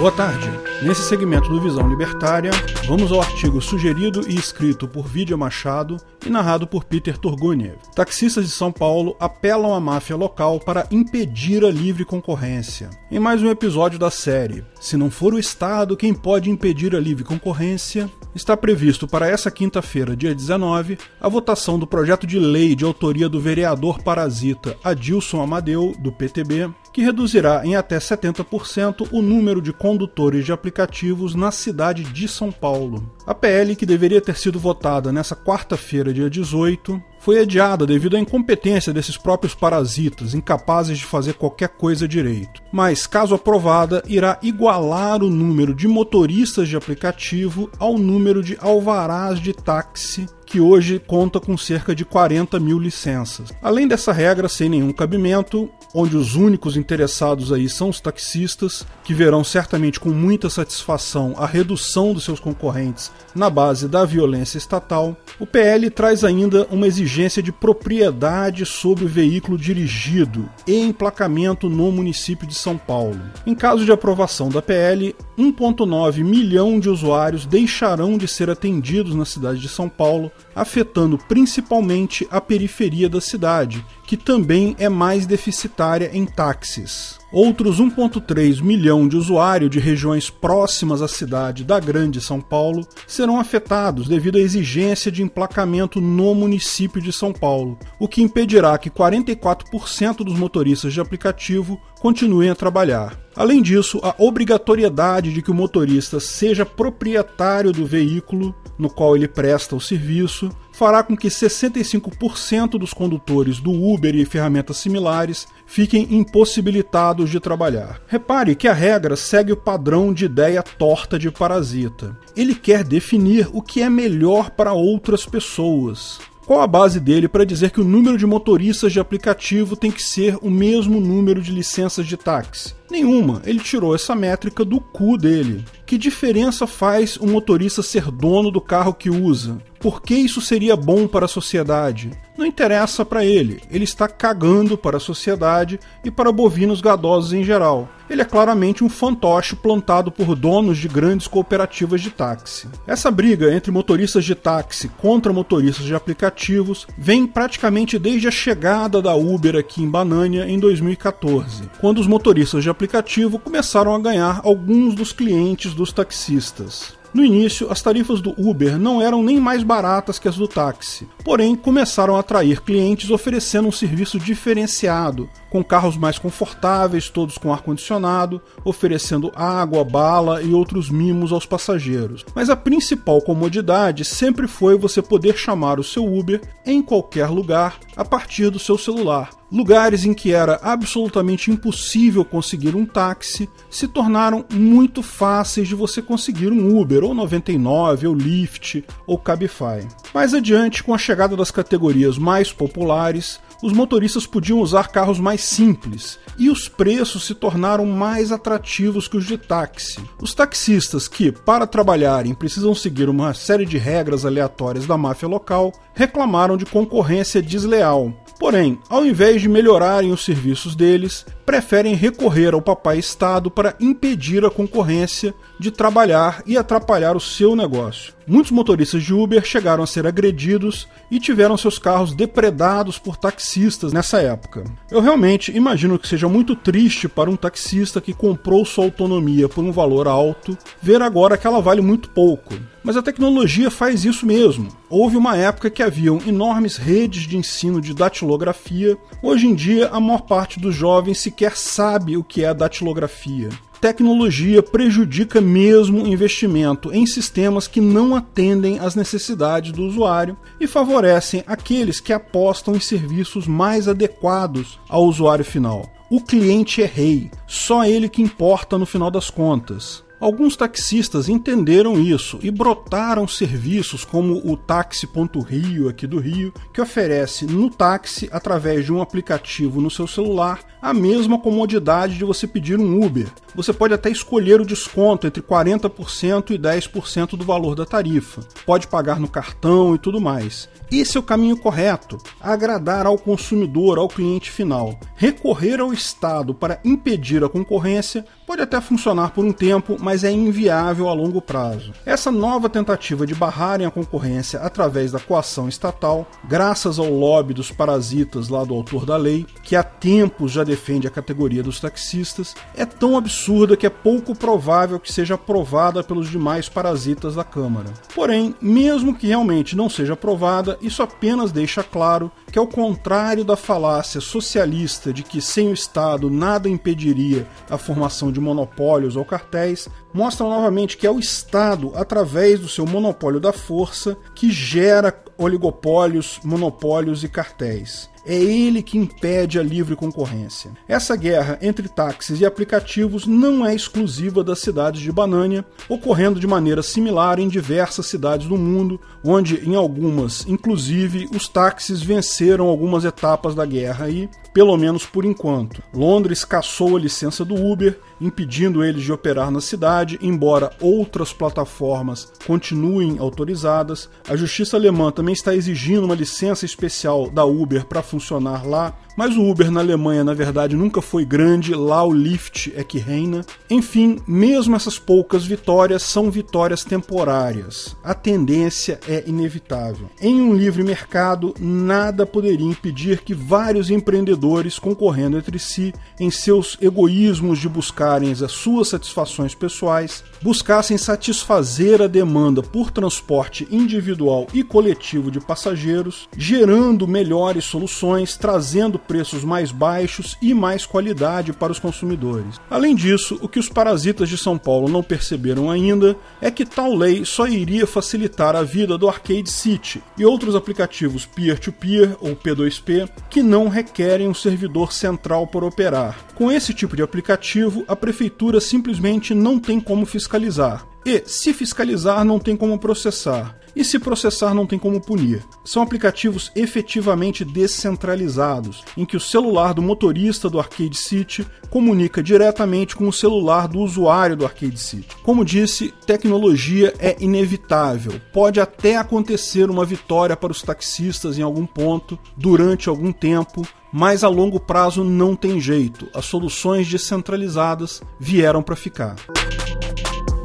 Boa tarde. Nesse segmento do Visão Libertária, vamos ao artigo sugerido e escrito por Vídeo Machado e narrado por Peter Turguniev. Taxistas de São Paulo apelam à máfia local para impedir a livre concorrência. Em mais um episódio da série, Se não for o Estado quem pode impedir a livre concorrência, está previsto para essa quinta-feira, dia 19, a votação do projeto de lei de autoria do vereador parasita Adilson Amadeu, do PTB, que reduzirá em até 70% o número de condutores de aplicativos na cidade de São Paulo. A PL, que deveria ter sido votada nessa quarta-feira, dia 18, foi adiada devido à incompetência desses próprios parasitas, incapazes de fazer qualquer coisa direito. Mas, caso aprovada, irá igualar o número de motoristas de aplicativo ao número de alvarás de táxi que hoje conta com cerca de 40 mil licenças. Além dessa regra sem nenhum cabimento, onde os únicos interessados aí são os taxistas, que verão certamente com muita satisfação a redução dos seus concorrentes na base da violência estatal, o PL traz ainda uma exigência de propriedade sobre o veículo dirigido e emplacamento no município de São Paulo. Em caso de aprovação da PL, 1,9 milhão de usuários deixarão de ser atendidos na cidade de São Paulo afetando principalmente a periferia da cidade, que também é mais deficitária em táxis. Outros 1,3 milhão de usuários de regiões próximas à cidade da Grande São Paulo serão afetados devido à exigência de emplacamento no município de São Paulo, o que impedirá que 44% dos motoristas de aplicativo continuem a trabalhar. Além disso, a obrigatoriedade de que o motorista seja proprietário do veículo no qual ele presta o serviço fará com que 65% dos condutores do Uber e ferramentas similares fiquem impossibilitados de trabalhar. Repare que a regra segue o padrão de ideia torta de parasita. Ele quer definir o que é melhor para outras pessoas. Qual a base dele para dizer que o número de motoristas de aplicativo tem que ser o mesmo número de licenças de táxi? Nenhuma. Ele tirou essa métrica do cu dele. Que diferença faz um motorista ser dono do carro que usa? Por que isso seria bom para a sociedade? Não interessa para ele. Ele está cagando para a sociedade e para bovinos gadosos em geral. Ele é claramente um fantoche plantado por donos de grandes cooperativas de táxi. Essa briga entre motoristas de táxi contra motoristas de aplicativos vem praticamente desde a chegada da Uber aqui em Banânia em 2014, quando os motoristas de aplicativo começaram a ganhar alguns dos clientes dos taxistas. No início, as tarifas do Uber não eram nem mais baratas que as do táxi, porém começaram a atrair clientes oferecendo um serviço diferenciado, com carros mais confortáveis, todos com ar-condicionado, oferecendo água, bala e outros mimos aos passageiros. Mas a principal comodidade sempre foi você poder chamar o seu Uber em qualquer lugar a partir do seu celular. Lugares em que era absolutamente impossível conseguir um táxi se tornaram muito fáceis de você conseguir um Uber, ou 99, ou Lyft, ou Cabify. Mais adiante, com a chegada das categorias mais populares, os motoristas podiam usar carros mais simples e os preços se tornaram mais atrativos que os de táxi. Os taxistas que, para trabalharem, precisam seguir uma série de regras aleatórias da máfia local, reclamaram de concorrência desleal. Porém, ao invés de melhorarem os serviços deles, preferem recorrer ao papai Estado para impedir a concorrência de trabalhar e atrapalhar o seu negócio. Muitos motoristas de Uber chegaram a ser agredidos e tiveram seus carros depredados por taxistas nessa época. Eu realmente imagino que seja muito triste para um taxista que comprou sua autonomia por um valor alto ver agora que ela vale muito pouco. Mas a tecnologia faz isso mesmo. Houve uma época que haviam enormes redes de ensino de datilografia. Hoje em dia, a maior parte dos jovens sequer sabe o que é datilografia tecnologia prejudica mesmo o investimento em sistemas que não atendem às necessidades do usuário e favorecem aqueles que apostam em serviços mais adequados ao usuário final. O cliente é rei, só ele que importa no final das contas. Alguns taxistas entenderam isso e brotaram serviços como o Táxi.rio aqui do Rio, que oferece no táxi, através de um aplicativo no seu celular, a mesma comodidade de você pedir um Uber. Você pode até escolher o desconto entre 40% e 10% do valor da tarifa. Pode pagar no cartão e tudo mais. Esse é o caminho correto: agradar ao consumidor, ao cliente final. Recorrer ao Estado para impedir a concorrência pode até funcionar por um tempo, mas é inviável a longo prazo. Essa nova tentativa de barrarem a concorrência através da coação estatal, graças ao lobby dos parasitas lá do autor da lei, que há tempos já defende a categoria dos taxistas, é tão absurda que é pouco provável que seja aprovada pelos demais parasitas da Câmara. Porém, mesmo que realmente não seja aprovada, isso apenas deixa claro que, ao contrário da falácia socialista de que sem o Estado nada impediria a formação de monopólios ou cartéis, mostra novamente que é o Estado, através do seu monopólio da força, que gera oligopólios, monopólios e cartéis. É ele que impede a livre concorrência. Essa guerra entre táxis e aplicativos não é exclusiva das cidades de Banânia, ocorrendo de maneira similar em diversas cidades do mundo, onde em algumas, inclusive, os táxis venceram algumas etapas da guerra e, pelo menos por enquanto, Londres cassou a licença do Uber, impedindo eles de operar na cidade, embora outras plataformas continuem autorizadas. A justiça alemã também está exigindo uma licença especial da Uber para funcionar lá, mas o Uber na Alemanha, na verdade, nunca foi grande, lá o Lyft é que reina. Enfim, mesmo essas poucas vitórias são vitórias temporárias. A tendência é inevitável. Em um livre mercado, nada poderia impedir que vários empreendedores concorrendo entre si em seus egoísmos de buscarem as suas satisfações pessoais, buscassem satisfazer a demanda por transporte individual e coletivo de passageiros, gerando melhores soluções, trazendo preços mais baixos e mais qualidade para os consumidores. Além disso, o que os parasitas de São Paulo não perceberam ainda é que tal lei só iria facilitar a vida do Arcade City e outros aplicativos peer-to-peer -peer, ou P2P que não requerem um servidor central para operar. Com esse tipo de aplicativo, a prefeitura simplesmente não tem como fiscalizar. E, se fiscalizar, não tem como processar e se processar não tem como punir. São aplicativos efetivamente descentralizados, em que o celular do motorista do Arcade City comunica diretamente com o celular do usuário do Arcade City. Como disse, tecnologia é inevitável. Pode até acontecer uma vitória para os taxistas em algum ponto, durante algum tempo, mas a longo prazo não tem jeito. As soluções descentralizadas vieram para ficar.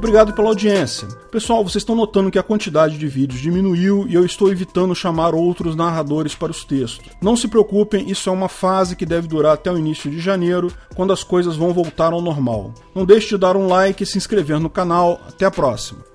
Obrigado pela audiência. Pessoal, vocês estão notando que a quantidade de vídeos diminuiu e eu estou evitando chamar outros narradores para os textos. Não se preocupem, isso é uma fase que deve durar até o início de janeiro, quando as coisas vão voltar ao normal. Não deixe de dar um like e se inscrever no canal. Até a próxima.